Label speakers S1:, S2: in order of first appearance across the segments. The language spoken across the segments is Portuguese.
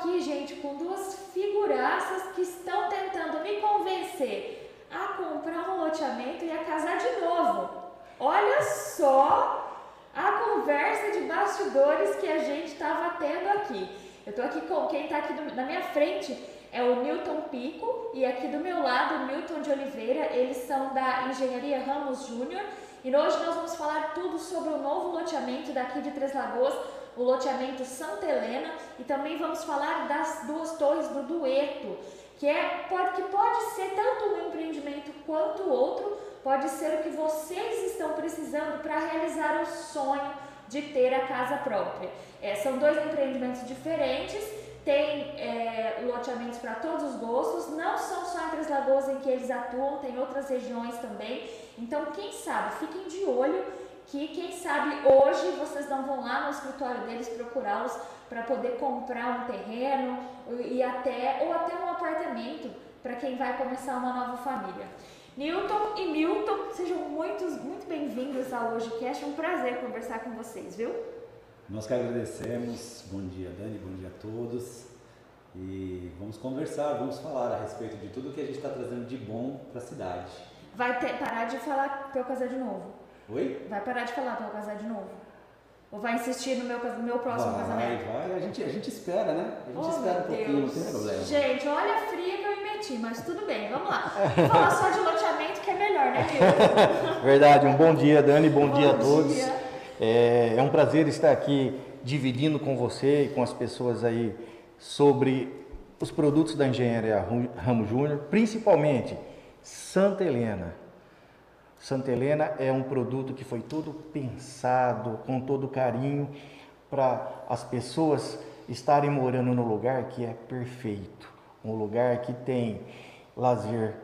S1: aqui, gente, com duas figuraças que estão tentando me convencer a comprar um loteamento e a casar de novo. Olha só a conversa de bastidores que a gente estava tendo aqui. Eu tô aqui com quem está aqui do, na minha frente é o Newton Pico e aqui do meu lado o Milton de Oliveira. Eles são da Engenharia Ramos Júnior e hoje nós vamos falar tudo sobre o novo loteamento daqui de Três Lagoas, o loteamento Santa Helena e também vamos falar das duas torres do Dueto, que, é, pode, que pode ser tanto um empreendimento quanto outro, pode ser o que vocês estão precisando para realizar o sonho de ter a casa própria. É, são dois empreendimentos diferentes, tem é, loteamentos para todos os gostos, não são só em Três Lagoas em que eles atuam, tem outras regiões também. Então, quem sabe, fiquem de olho que quem sabe hoje vocês não vão lá no escritório deles procurá-los para poder comprar um terreno e até ou até um apartamento para quem vai começar uma nova família. Newton e Milton, sejam muito, muito bem-vindos ao HojeCast. É um prazer conversar com vocês, viu?
S2: Nós que agradecemos. Bom dia, Dani. Bom dia a todos. E vamos conversar, vamos falar a respeito de tudo que a gente está trazendo de bom para a cidade.
S1: Vai ter, parar de falar para eu casar de novo?
S2: Oi?
S1: Vai parar de falar para eu casar de novo? Ou vai insistir no meu, no meu próximo
S2: vai,
S1: casamento?
S2: Vai, vai. A gente, a gente espera, né? A gente
S1: oh,
S2: espera um pouquinho, não tem problema.
S1: Gente, olha a fria que eu me meti, mas tudo bem, vamos lá. Vamos falar só de loteamento que é melhor, né, Milton?
S3: Verdade. Um bom dia, Dani. Bom,
S1: bom
S3: dia a todos.
S1: Dia.
S3: É, é um prazer estar aqui dividindo com você e com as pessoas aí sobre os produtos da Engenharia Ramo Júnior, principalmente Santa Helena. Santa Helena é um produto que foi todo pensado, com todo carinho, para as pessoas estarem morando no lugar que é perfeito, um lugar que tem lazer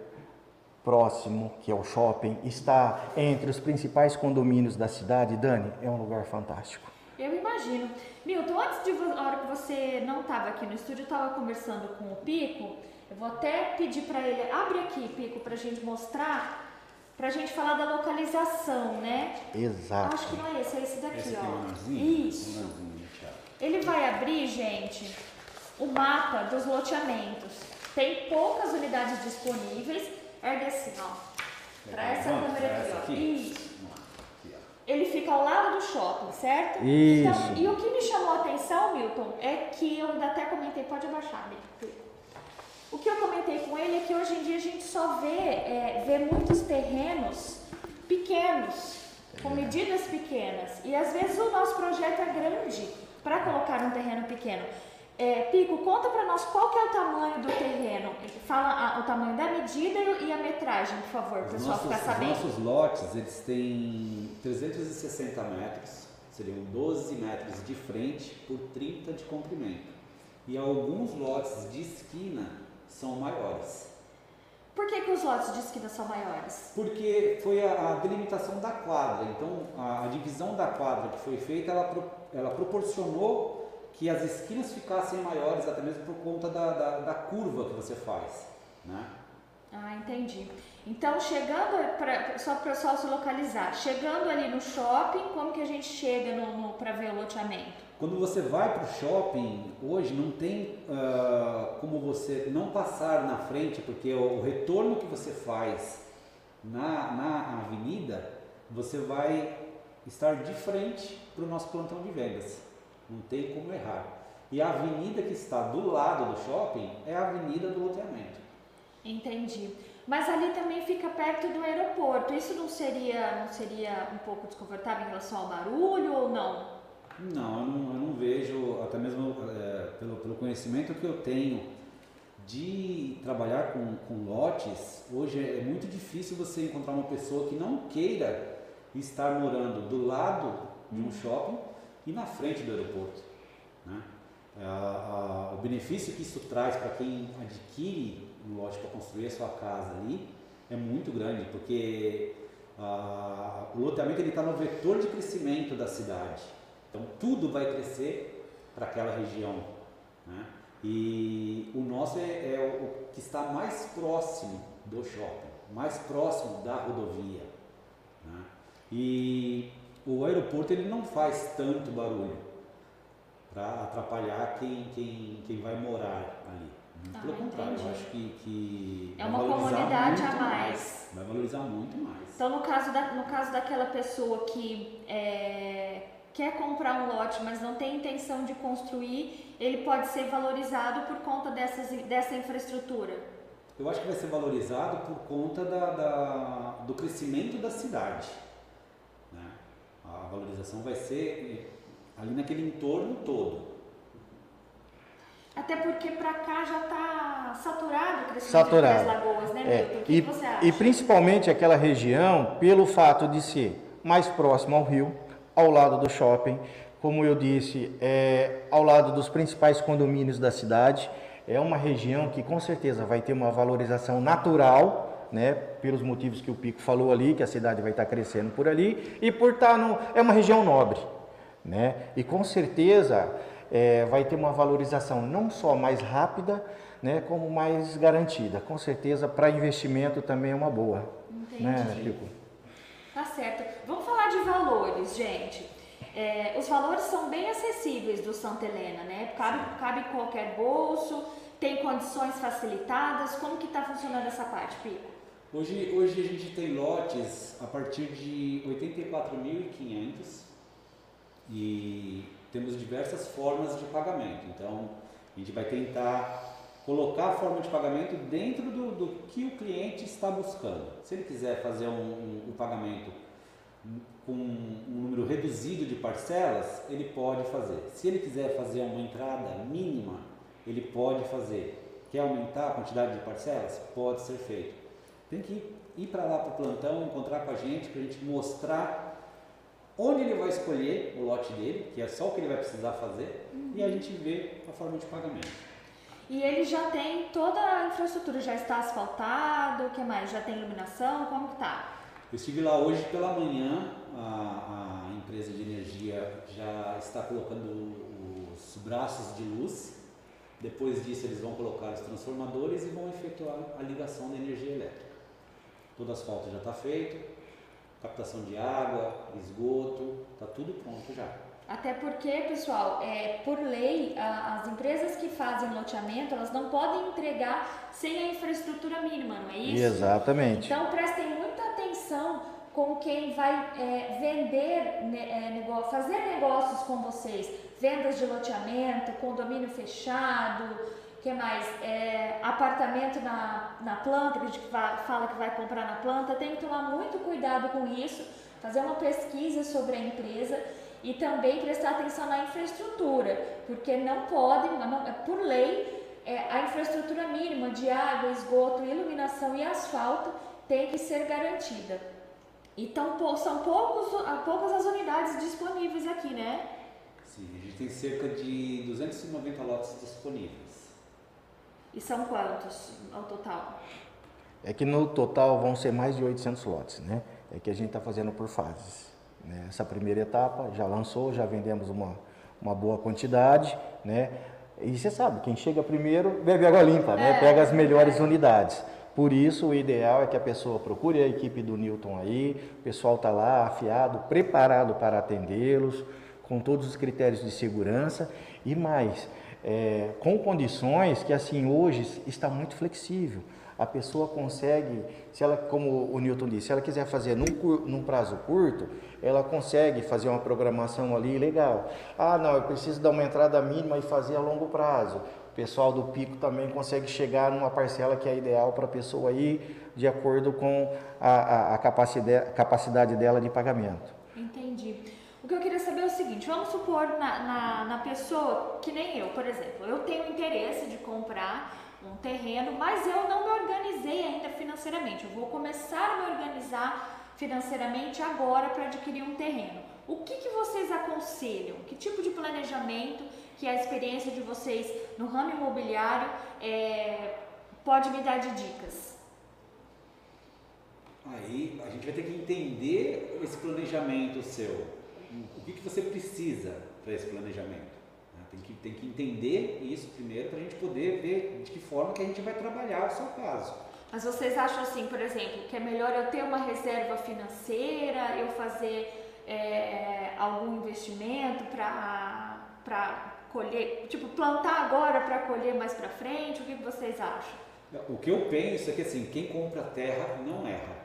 S3: próximo, que é o shopping, está entre os principais condomínios da cidade. Dani, é um lugar fantástico.
S1: Eu imagino. Milton, antes de a hora que você não estava aqui no estúdio, estava conversando com o Pico. Eu vou até pedir para ele, abre aqui, Pico, para a gente mostrar Pra gente falar da localização, né?
S3: Exato.
S1: Acho que não é esse, é esse daqui,
S2: Esse
S1: ó.
S2: aqui,
S1: Isso. Ele vai abrir, gente, o mapa dos loteamentos. Tem poucas unidades disponíveis. Ergue assim, ó. Pra essa câmera aqui,
S2: essa
S1: ó.
S2: aqui?
S1: Isso.
S2: Ó.
S1: Ele fica ao lado do shopping, certo?
S3: Isso.
S1: Então, e o que me chamou a atenção, Milton, é que eu ainda até comentei, pode abaixar, Milton. Comentei com ele é que hoje em dia a gente só vê, é, vê muitos terrenos pequenos, com medidas pequenas. E às vezes o nosso projeto é grande para colocar um terreno pequeno. É, Pico, conta para nós qual que é o tamanho do terreno. Fala a, o tamanho da medida e a metragem, por favor, para o pessoal
S2: nossos,
S1: ficar sabendo.
S2: Os nossos lotes, eles têm 360 metros, seriam 12 metros de frente por 30 de comprimento. E alguns lotes de esquina são maiores.
S1: Por que, que os lotes de esquina são maiores?
S2: Porque foi a, a delimitação da quadra. Então, a, a, divisão da quadra que foi feita, ela, pro, ela proporcionou que as esquinas ficassem maiores, até mesmo por conta da, da, da curva que você faz. Né?
S1: Ah, entendi. Então, chegando, pra, só para o pessoal se localizar, chegando ali no shopping, como que a gente chega no, no para ver o loteamento?
S2: Quando você vai para o shopping, hoje não tem uh, como você não passar na frente, porque o, o retorno que você faz na, na avenida, você vai estar de frente para o nosso plantão de vendas. Não tem como errar. E a avenida que está do lado do shopping é a avenida do loteamento.
S1: Entendi. Mas ali também fica perto do aeroporto. Isso não seria, não seria um pouco desconfortável em relação ao barulho ou não?
S2: Não, eu não, eu não vejo, até mesmo é, pelo, pelo conhecimento que eu tenho de trabalhar com, com lotes, hoje é muito difícil você encontrar uma pessoa que não queira estar morando do lado de um shopping e na frente do aeroporto. Né? A, a, o benefício que isso traz para quem adquire um lote para construir a sua casa ali é muito grande, porque a, o loteamento está no vetor de crescimento da cidade. Então tudo vai crescer para aquela região. Né? E o nosso é, é, o que está mais próximo do shopping, mais próximo da rodovia. Né? E o aeroporto ele não faz tanto barulho. para atrapalhar quem, quem, quem vai morar ali.
S1: Ah,
S2: Pelo contrário,
S1: entendi.
S2: eu acho que, que
S1: É
S2: vai
S1: uma
S2: valorizar
S1: comunidade
S2: muito
S1: a mais.
S2: Vai valorizar muito mais.
S1: Então, no caso, da, no caso daquela pessoa que é, quer comprar um lote, mas não tem intenção de construir, ele pode ser valorizado por conta dessas, dessa infraestrutura.
S2: Eu acho que vai ser valorizado por conta da, da- do crescimento da cidade. né? A valorização vai ser ali naquele entorno todo.
S1: Até porque pra cá já tá saturado o crescimento
S3: Saturado.
S1: das lagoas, né,
S3: É,
S1: Milton? O que
S3: e,
S1: você acha?
S3: e principalmente aquela região, pelo fato de ser mais próximo ao rio, ao lado do shopping, como eu disse, é, ao lado dos principais condomínios da cidade, é uma região que com certeza vai ter uma valorização natural, né, pelos motivos que o Pico falou ali, que a cidade vai estar crescendo por ali, e por estar no, é uma região nobre, né, e com certeza é, vai ter uma valorização não só mais rápida, né, como mais garantida. Com certeza, para investimento também é uma boa. Né, Pico?
S1: Tá certo. Vamos falar de valores, gente. É, os valores são bem acessíveis do Santa Helena, né? Cabe, cabe qualquer bolso, tem condições facilitadas. Como que tá funcionando essa parte, Pico?
S2: Hoje, hoje a gente tem lotes a partir de 84.500 e temos diversas formas de pagamento. Então, a gente vai tentar colocar a forma de pagamento dentro do, do que o cliente está buscando. Se ele quiser fazer um, um- um pagamento com um número reduzido de parcelas, ele pode fazer. Se ele quiser fazer uma entrada mínima, ele pode fazer. Quer aumentar a quantidade de parcelas? Pode ser feito. Tem que ir para lá para o plantão, encontrar com a gente, para a gente mostrar onde ele vai escolher o lote dele, que é só o que ele vai precisar fazer, e a gente vê a forma de pagamento.
S1: E ele já tem toda a infraestrutura, já está asfaltado, o que mais? Já tem iluminação? Como que tá?
S2: Eu estive lá hoje pela manhã, a, a empresa de energia já está colocando os braços de luz. Depois disso, eles vão colocar os transformadores e vão efetuar a ligação da energia elétrica. Todo asfalto já está feito, captação de água, esgoto, está tudo pronto já.
S1: Até porque, pessoal, é, por lei, a- as empresas que fazem loteamento, elas não podem entregar sem a infraestrutura mínima, não é isso?
S3: Exatamente.
S1: Então prestem muita atenção com quem vai é, vender, ne- é, nego- fazer negócios com vocês. Vendas de loteamento, condomínio fechado, que mais? É, apartamento na, na planta, que a gente fala que vai comprar na planta. Tem que tomar muito cuidado com isso, fazer uma pesquisa sobre a empresa e também prestar atenção na infraestrutura, porque não podem, não- é por lei, é, a infraestrutura mínima de água, esgoto, iluminação e asfalto tem que ser garantida. Então, são poucos, poucas as unidades disponíveis aqui, né?
S2: Sim, a gente tem cerca de 290 lotes disponíveis.
S1: E são quantos ao total?
S3: É que no total vão ser mais de 800 lotes, né? É que a gente está fazendo por fases. Né? Essa primeira etapa já lançou, já vendemos uma, uma boa quantidade, né? E você sabe, quem chega primeiro bebe água limpa, né?
S1: É,
S3: Pega as melhores
S1: é.
S3: unidades. Por isso, o ideal é que a pessoa procure a equipe do Newton aí, o pessoal está lá afiado, preparado para atendê-los, com todos os critérios de segurança e mais, é, com condições que assim hoje está muito flexível. A pessoa consegue, se ela, como o Newton disse, se ela quiser fazer num, num prazo curto, ela consegue fazer uma programação ali legal. Ah, não, eu preciso dar uma entrada mínima e fazer a longo prazo. O pessoal do Pico também consegue chegar numa parcela que é ideal para a pessoa ir de acordo com a, a, a capacidade, capacidade dela de pagamento.
S1: Entendi. O que eu queria saber é o seguinte, vamos supor na, na, na pessoa, que nem eu, por exemplo, eu tenho interesse de comprar um terreno, mas eu não me organizei ainda financeiramente. Eu vou começar a me organizar financeiramente agora para adquirir um terreno. O que, que vocês aconselham? Que tipo de planejamento que a experiência de vocês no ramo imobiliário é, pode me dar de dicas?
S2: Aí a gente vai ter que entender esse planejamento seu. O que, que você precisa para esse planejamento? né? Tem que, tem que entender isso primeiro para a gente poder ver de que forma que a gente vai trabalhar o seu caso.
S1: Mas vocês acham assim, por exemplo, que é melhor eu ter uma reserva financeira, eu fazer é, algum investimento para colher, tipo, plantar agora para colher mais para frente? O que vocês acham?
S2: O que eu penso é que assim, quem compra terra não erra.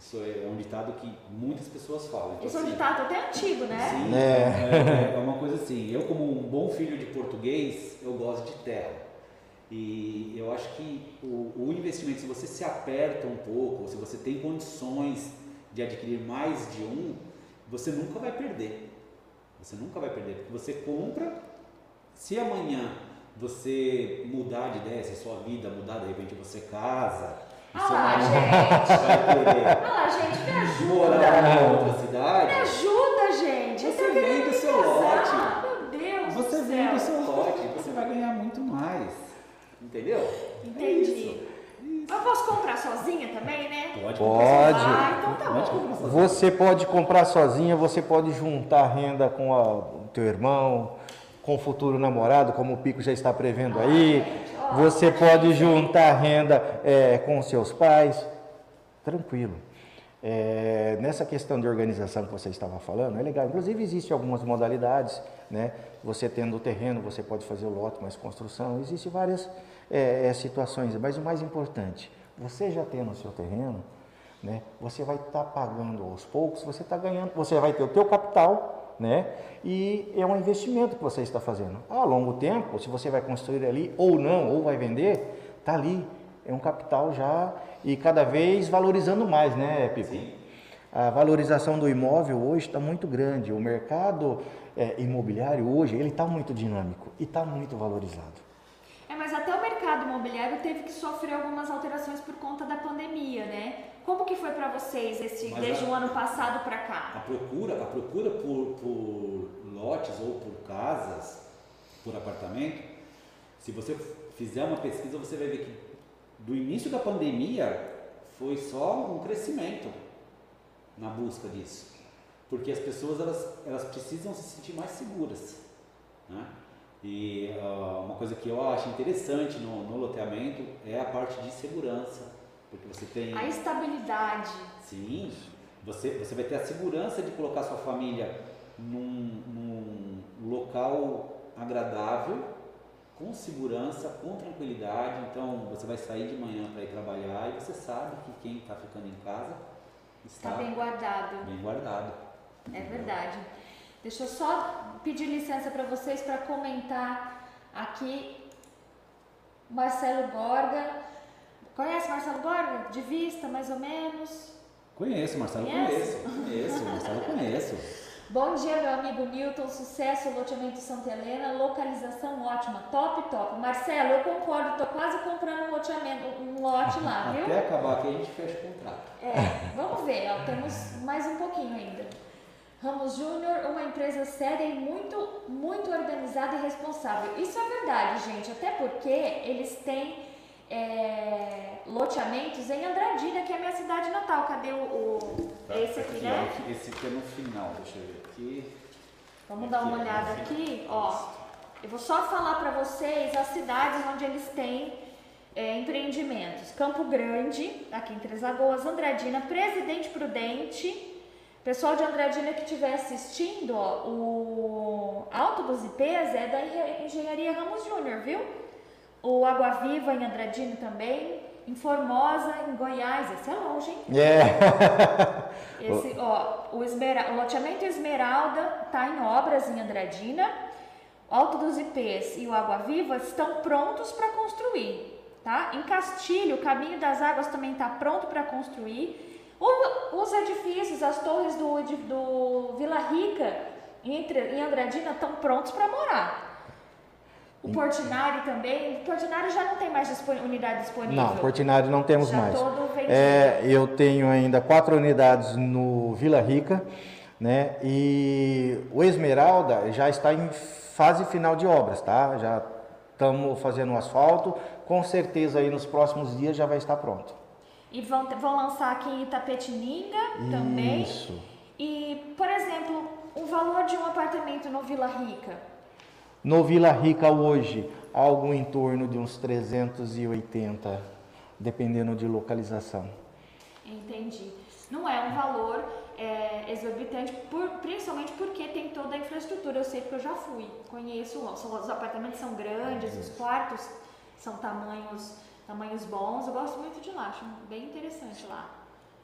S2: Isso é um ditado que muitas pessoas falam. Então,
S1: Isso é um
S2: assim,
S1: ditado até antigo, né?
S2: Sim,
S3: É.
S2: é. é uma coisa assim. Eu, como um bom filho de português, eu gosto de terra. E eu acho que o, o investimento, se você se aperta um pouco, se você tem condições de adquirir mais de um, você nunca vai perder. Você nunca vai perder. Porque você compra, se amanhã você mudar de ideia, se a sua vida mudar, de repente você casa,
S1: Ah
S2: seu
S1: lá, gente.
S2: vai querer
S1: Ah lá, gente, me
S2: morar
S1: ajuda.
S2: em outra
S1: Me
S2: cidade,
S1: ajuda, gente.
S2: Você
S1: Eu tô querendo
S2: vende o
S1: me
S2: seu
S1: casar. Meu Deus
S2: você
S1: do
S2: vende o
S1: céu.
S2: seu lote, você vai ganhar muito mais. Entendeu? É
S1: Entendi.
S2: isso.
S1: Eu posso comprar sozinha também, né?
S2: Pode.
S3: Pode.
S1: Ah, então tá
S2: Pode
S1: bom.
S2: comprar sozinho.
S3: Você pode comprar sozinha, você pode juntar renda com a- o teu irmão, com o futuro namorado, como o Pico já está prevendo aí.
S1: gente.
S3: Você pode juntar renda é, com seus pais. Tranquilo. É, nessa questão de organização que você estava falando, é legal. Inclusive, existem algumas modalidades, né? Você tendo o terreno, você pode fazer o lote mais construção. Existem várias é, é, situações, mas o mais importante, você já tendo o seu terreno, né? Você vai estar pagando aos poucos, você está ganhando, você vai ter o teu capital, né? E é um investimento que você está fazendo. A longo tempo, se você vai construir ali ou não, ou vai vender, tá ali. É um capital já e cada vez valorizando mais, né, Pico?
S2: Sim.
S3: A valorização do imóvel hoje está muito grande. O mercado é, imobiliário hoje ele está muito dinâmico e está muito valorizado.
S1: É, mas até o mercado imobiliário teve que sofrer algumas alterações por conta da pandemia, né? Como que foi para vocês esse,
S2: Mas
S1: desde
S2: a-
S1: o ano passado para cá?
S2: A procura, a procura por, por lotes ou por casas, por apartamento, se você fizer uma pesquisa, você vai ver que do início da pandemia foi só um crescimento na busca disso. Porque as pessoas elas, elas precisam se sentir mais seguras. Né? E ah, uma coisa que eu acho interessante no, no loteamento é a parte de segurança. Porque você tem.
S1: A estabilidade.
S2: Sim, você, você vai ter a segurança de colocar sua família num, num local agradável, com segurança, com tranquilidade. Então você vai sair de manhã para ir trabalhar e você sabe que quem está ficando em casa está
S1: Está bem guardado.
S2: bem guardado.
S1: É verdade. Deixa eu só pedir licença para vocês para comentar aqui. Marcelo Gorga. Conhece Marcelo Gorga? De vista, mais ou menos.
S2: Conheço, Marcelo, conheço. Conheço, Marcelo, conheço.
S1: Bom dia, meu amigo Newton. Sucesso, loteamento Santa Helena. Localização ótima. Top, top. Marcelo, eu concordo. Tô quase comprando um loteamento, um lote lá, viu?
S2: Até acabar aqui a gente fecha o contrato.
S1: É, vamos ver, ó, temos mais um pouquinho ainda. Ramos Júnior, uma empresa séria e muito, muito organizada e responsável. Isso é verdade, gente, até porque eles têm é, loteamentos em Andradina, que é a minha cidade natal. Cadê o, o- esse aqui, né?
S2: ó, Esse aqui é no final, deixa eu ver aqui.
S1: Vamos dar uma
S2: Aqui,
S1: olhada
S2: aqui.
S1: aqui, ó. Eu vou só falar para vocês as cidades onde eles têm é, empreendimentos. Campo Grande, aqui em Três Lagoas, Andradina, Presidente Prudente. Pessoal de Andradina que estiver assistindo, ó, o Alto dos IPs é da Engen- Engenharia Ramos Júnior, viu? O Água Viva em Andradina também. Em Formosa, em Goiás, esse é longe, hein?
S3: É.
S1: Esse, ó, o, Esmera, o loteamento Esmeralda está em obras em Andradina. Alto dos IPs e o Água Viva estão prontos para construir, tá? Em Castilho, o Caminho das Águas também está pronto para construir. O- os edifícios, as torres do, do Vila Rica entre, em Andradina estão prontos para morar. O Portinari também. O Portinari já não tem mais unidade disponível.
S3: Não, Portinari não temos
S1: já
S3: mais.
S1: todo vendido.
S3: É, eu tenho ainda quatro unidades no Vila Rica, né? E o Esmeralda já está em fase final de obras, tá? Já estamos fazendo o asfalto, com certeza aí nos próximos dias já vai estar pronto.
S1: E vão, vão lançar aqui em Itapetininga também.
S3: Isso.
S1: E, por exemplo, o valor de um apartamento no Vila Rica.
S3: No Vila Rica hoje, algo em torno de uns 380, dependendo de localização.
S1: Entendi. Não é um valor é, exorbitante, por, principalmente porque tem toda a infraestrutura. Eu sei porque eu já fui, conheço. Os apartamentos são grandes, os quartos são tamanhos, tamanhos bons. Eu gosto muito de lá, acho bem interessante lá.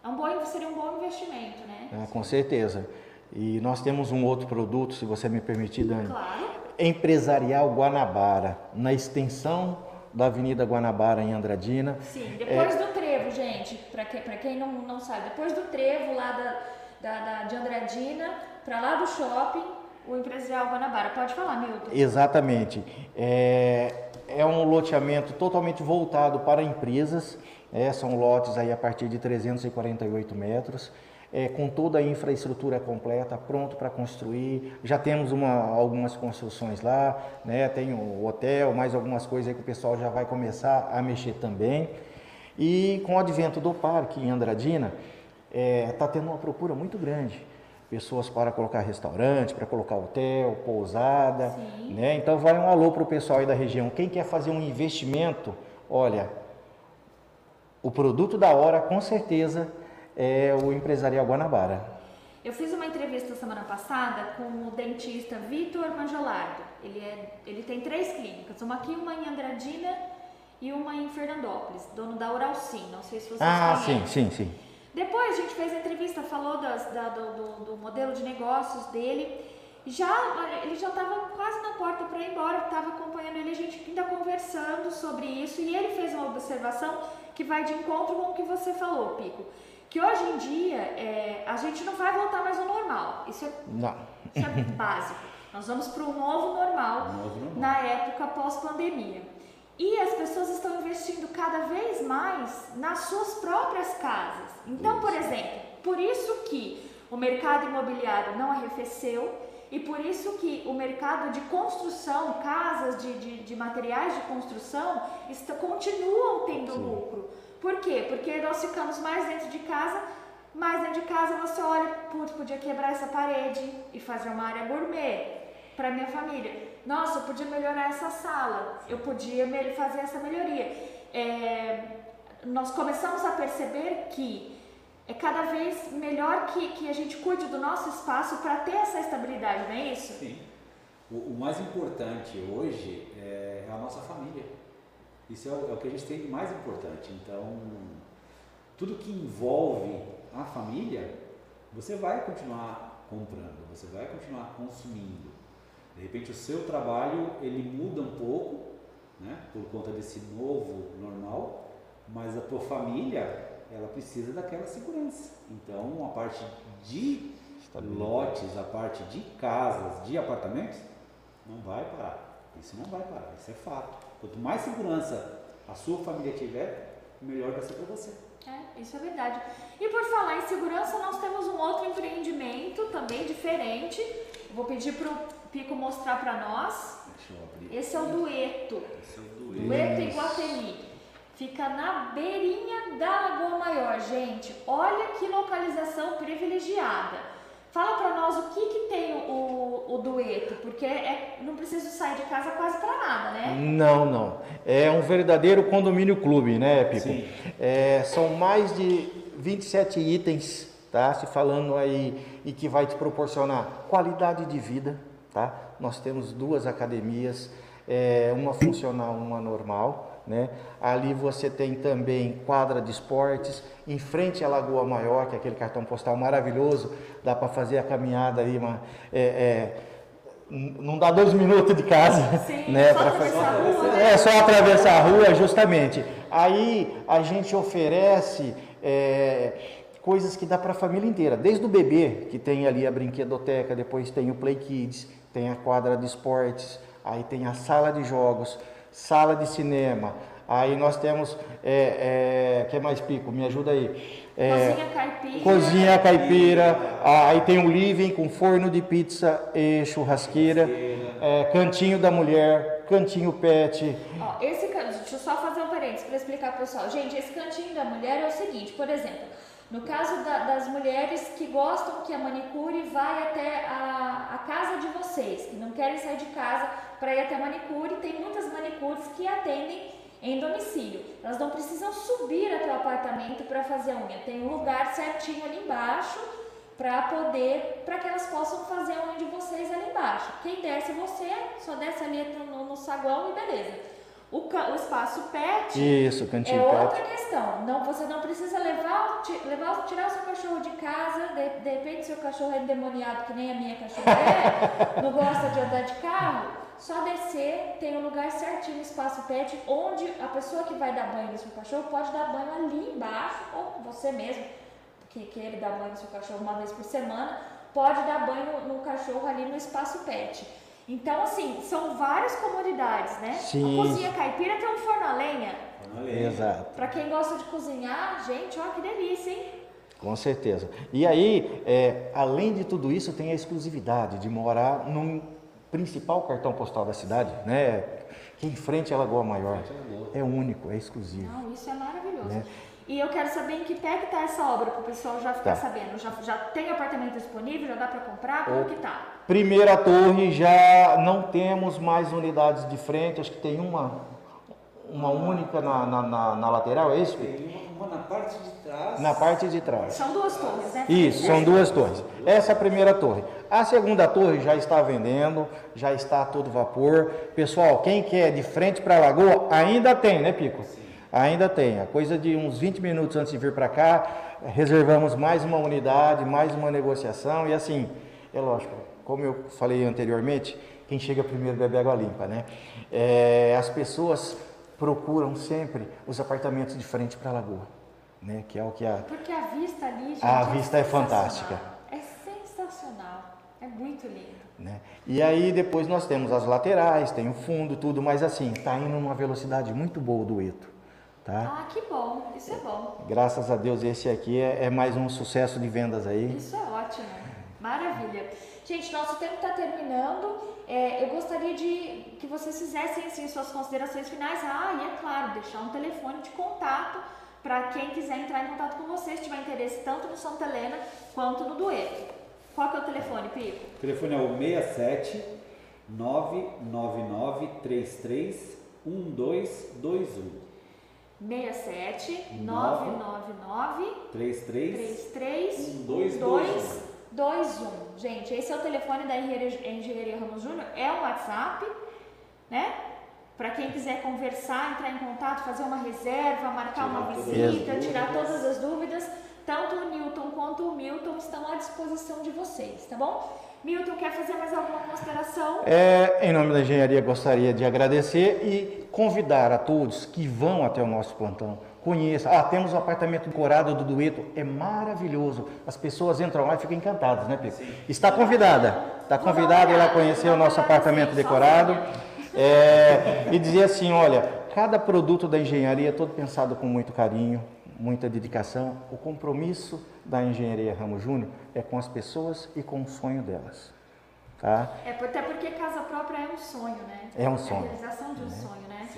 S1: É um bom, seria um bom investimento, né?
S3: É, com certeza. E nós temos um outro produto, se você me permitir, Dani.
S1: Claro.
S3: Empresarial Guanabara, na extensão da Avenida Guanabara em Andradina.
S1: Sim, depois é... do trevo, gente, para que, quem não, não sabe, depois do trevo lá da, da, da de Andradina, para lá do shopping, o Empresarial Guanabara. Pode falar, Milton.
S3: Exatamente. É, é um loteamento totalmente voltado para empresas, é, são lotes aí a partir de 348 metros é, com toda a infraestrutura completa, pronto para construir. Já temos uma, algumas construções lá, né? tem o hotel, mais algumas coisas aí que o pessoal já vai começar a mexer também. E com o advento do parque em Andradina, está é, tá tendo uma procura muito grande. Pessoas para colocar restaurante, para colocar hotel, pousada. Né? Então vai um alô para o pessoal aí da região. Quem quer fazer um investimento, olha, o produto da hora com certeza é o Empresarial Guanabara.
S1: Eu fiz uma entrevista semana passada com o dentista Vitor Mangelardo. Ele, é, ele tem três clínicas, uma aqui, uma em Andradina e uma em Fernandópolis, dono da Uralcim, não sei se vocês
S3: ah,
S1: conhecem.
S3: Ah, sim, sim, sim.
S1: Depois a gente fez a entrevista, falou das, da, do, do, do, modelo de negócios dele. Já, ele já estava quase na porta para ir embora, estava acompanhando ele, a gente ainda conversando sobre isso e ele fez uma observação que vai de encontro com o que você falou, Pico que hoje em dia é, a gente não vai voltar mais ao normal. Isso é, isso é básico. Nós vamos para um novo normal,
S2: novo normal
S1: na época pós-pandemia. E as pessoas estão investindo cada vez mais nas suas próprias casas. Então, isso. por exemplo, por isso que o mercado imobiliário não arrefeceu e por isso que o mercado de construção, casas de, de, de materiais de construção, está, continuam tendo Sim. lucro por quê? Porque nós ficamos mais dentro de casa, mais dentro de casa você olha, putz, podia quebrar essa parede e fazer uma área gourmet para minha família. Nossa, eu podia melhorar essa sala, eu podia fazer essa melhoria. É, nós começamos a perceber que é cada vez melhor que, que a gente cuide do nosso espaço para ter essa estabilidade, não é isso?
S2: Sim. O, o mais importante hoje é a nossa família. Isso é o, é o que a gente tem de mais importante. Então, tudo que envolve a família, você vai continuar comprando, você vai continuar consumindo. De repente o seu trabalho ele muda um pouco, né, por conta desse novo normal, mas a tua família ela precisa daquela segurança. Então a parte de lotes, a parte de casas, de apartamentos, não vai parar. Isso não vai parar, isso é fato. Quanto mais segurança a sua família tiver, melhor vai ser para você.
S1: É, isso é verdade. E por falar em segurança, nós temos um outro empreendimento também diferente. Vou pedir para o Pico mostrar para nós.
S2: Deixa eu abrir.
S1: Esse é o Dueto.
S2: Esse é o Dueto.
S1: Dueto Iguatemi. Fica na beirinha da Lagoa Maior, gente. Olha que localização privilegiada. Fala para nós o que, que tem o, o dueto, porque é, não preciso sair de casa quase para nada, né?
S3: Não, não. É um verdadeiro condomínio clube, né, Pico? Sim. É, são mais de 27 itens, tá? Se falando aí e que vai te proporcionar qualidade de vida, tá? Nós temos duas academias, é, uma funcional, uma normal. Né? Ali você tem também quadra de esportes, em frente à Lagoa Maior, que é aquele cartão postal maravilhoso, dá para fazer a caminhada aí, uma, é, é, não dá dois minutos de casa,
S1: Sim,
S3: né?
S1: Só atravessar a rua,
S3: né? É só atravessar a rua, justamente. Aí a gente oferece é, coisas que dá para a família inteira, desde o bebê, que tem ali a brinquedoteca, depois tem o Play Kids, tem a quadra de esportes, aí tem a sala de jogos sala de cinema. Aí nós temos, é, é, que mais pico? Me ajuda
S1: aí. É, cozinha caipira.
S3: Cozinha caipira. Aí tem um living com forno de pizza e churrasqueira. É, cantinho da mulher, cantinho pet.
S1: Ó, esse deixa eu só fazer um parênteses para explicar para o pessoal. Gente, esse cantinho da mulher é o seguinte, por exemplo, no caso da, das mulheres que gostam que a manicure vai até a, a casa de vocês, que não querem sair de casa para ir até manicure, tem muitas manicures que atendem em domicílio. Elas não precisam subir até o apartamento para fazer a unha. Tem um lugar certinho ali embaixo para poder, para que elas possam fazer a unha de vocês ali embaixo. Quem desce você, só desce ali no, no saguão e beleza. O, o, espaço pet
S3: Isso, cantinho
S1: é
S3: pet.
S1: outra questão. Não, você não precisa levar, levar, tirar o seu cachorro de casa. De, de repente, seu cachorro é endemoniado, que nem a minha cachorra é, não gosta de andar de carro. Só descer, tem um lugar certinho no espaço pet, onde a pessoa que vai dar banho no seu cachorro pode dar banho ali embaixo, ou você mesmo, que queira dar banho no seu cachorro uma vez por semana, pode dar banho no, no cachorro ali no espaço pet. Então, assim, são várias comodidades, né?
S3: Sim.
S1: A cozinha caipira tem um forno a lenha.
S3: Exato.
S1: Para quem gosta de cozinhar, gente, ó que delícia, hein?
S3: Com certeza. E aí, é, além de tudo isso, tem a exclusividade de morar num principal cartão postal da cidade, né? Que em frente à Lagoa Maior. É único, é exclusivo.
S1: Não, isso é maravilhoso.
S3: Né?
S1: E eu quero saber em que pé que tá essa obra, para o pessoal já ficar
S3: Tá.
S1: sabendo. Já, já tem apartamento disponível, já dá para comprar? Como
S3: Ô.
S1: que tá?
S3: Primeira torre, já não temos mais unidades de frente, acho que tem uma, uma única na, na, na- na lateral, é isso?
S2: Tem uma, uma na parte de trás.
S3: Na parte de trás.
S1: São duas torres, né?
S3: Isso, são duas torres. Essa é a primeira torre. A segunda torre já está vendendo, já está a todo vapor. Pessoal, quem quer de frente para a lagoa, ainda tem, né, Pico? Ainda tem. A coisa de uns 20 minutos antes de vir para cá, reservamos mais uma unidade, mais uma negociação e assim, é lógico, como eu falei anteriormente, quem chega primeiro bebe água limpa, né? É, as pessoas procuram sempre os apartamentos de frente para a lagoa, né? Que é o que a
S1: Porque a vista ali, gente,
S3: A vista é fantástica.
S1: É sensacional. É muito lindo.
S3: né? E aí depois nós temos as laterais, tem o fundo, tudo, mas assim, tá indo numa velocidade muito boa o dueto, tá?
S1: Ah, que bom. Isso é bom.
S3: Graças a Deus esse aqui é, é mais um sucesso de vendas aí.
S1: Isso é ótimo. Maravilha. Gente, nosso tempo está terminando. É, eu gostaria de que vocês fizessem assim, suas considerações finais. Ah, e é claro, deixar um telefone de contato para quem quiser entrar em contato com vocês, tiver interesse tanto no Santa Helena quanto no Dueto. Qual que é o telefone, Pico?
S2: O telefone é o 67 999 33 1221.
S1: 67
S2: Nove.
S1: 999
S2: 33
S1: 33
S2: 1221.
S1: 1221. Gente, esse é o telefone da Engenharia Ramos Júnior, é um WhatsApp, né? Para quem quiser conversar, entrar em contato, fazer uma reserva, marcar uma visita, tirar todas as dúvidas, tanto o Newton quanto o Milton estão à disposição de vocês, tá bom? Milton, quer fazer mais alguma consideração?
S3: É, em nome da engenharia, gostaria de agradecer e convidar a todos que vão até o nosso plantão. Conheça. Ah, temos o apartamento decorado do Dueto, é maravilhoso. As pessoas entram lá e ficam encantadas, né, Pico? Está convidada. Está convidada a ir lá conhecer o nosso apartamento decorado. É, e dizer assim, olha, cada produto da engenharia é todo pensado com muito carinho, muita dedicação. O compromisso da engenharia Ramo Júnior é com as pessoas e com o sonho delas. Tá?
S1: É, até porque casa própria é um sonho, né?
S3: É um sonho.
S1: É a realização de um sonho, né?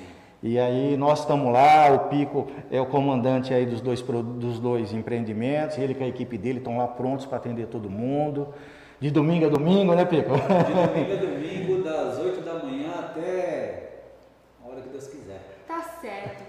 S3: E aí nós estamos lá, o Pico é o comandante aí dos dois, dos dois empreendimentos, ele com a equipe dele estão lá prontos para atender todo mundo. De domingo a domingo, né, Pico?
S2: De domingo a domingo, das 8 da manhã até a hora que Deus quiser.
S1: Tá certo.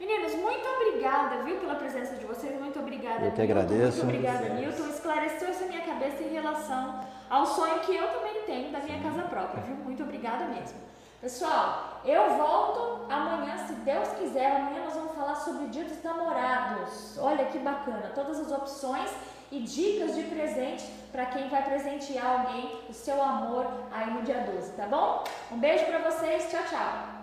S1: Meninos, muito obrigada, viu, pela presença de vocês. Muito obrigada,
S3: Eu que agradeço.
S1: Muito obrigada, Nilton. Esclareceu essa minha cabeça em relação ao sonho que eu também tenho da minha casa própria, viu? Muito obrigada mesmo. Pessoal, eu volto amanhã, se Deus quiser. Amanhã nós vamos falar sobre o Dia dos Namorados. Olha que bacana. Todas as opções e dicas de presente para quem vai presentear alguém o seu amor aí no dia 12, tá bom? Um beijo para vocês. Tchau, tchau.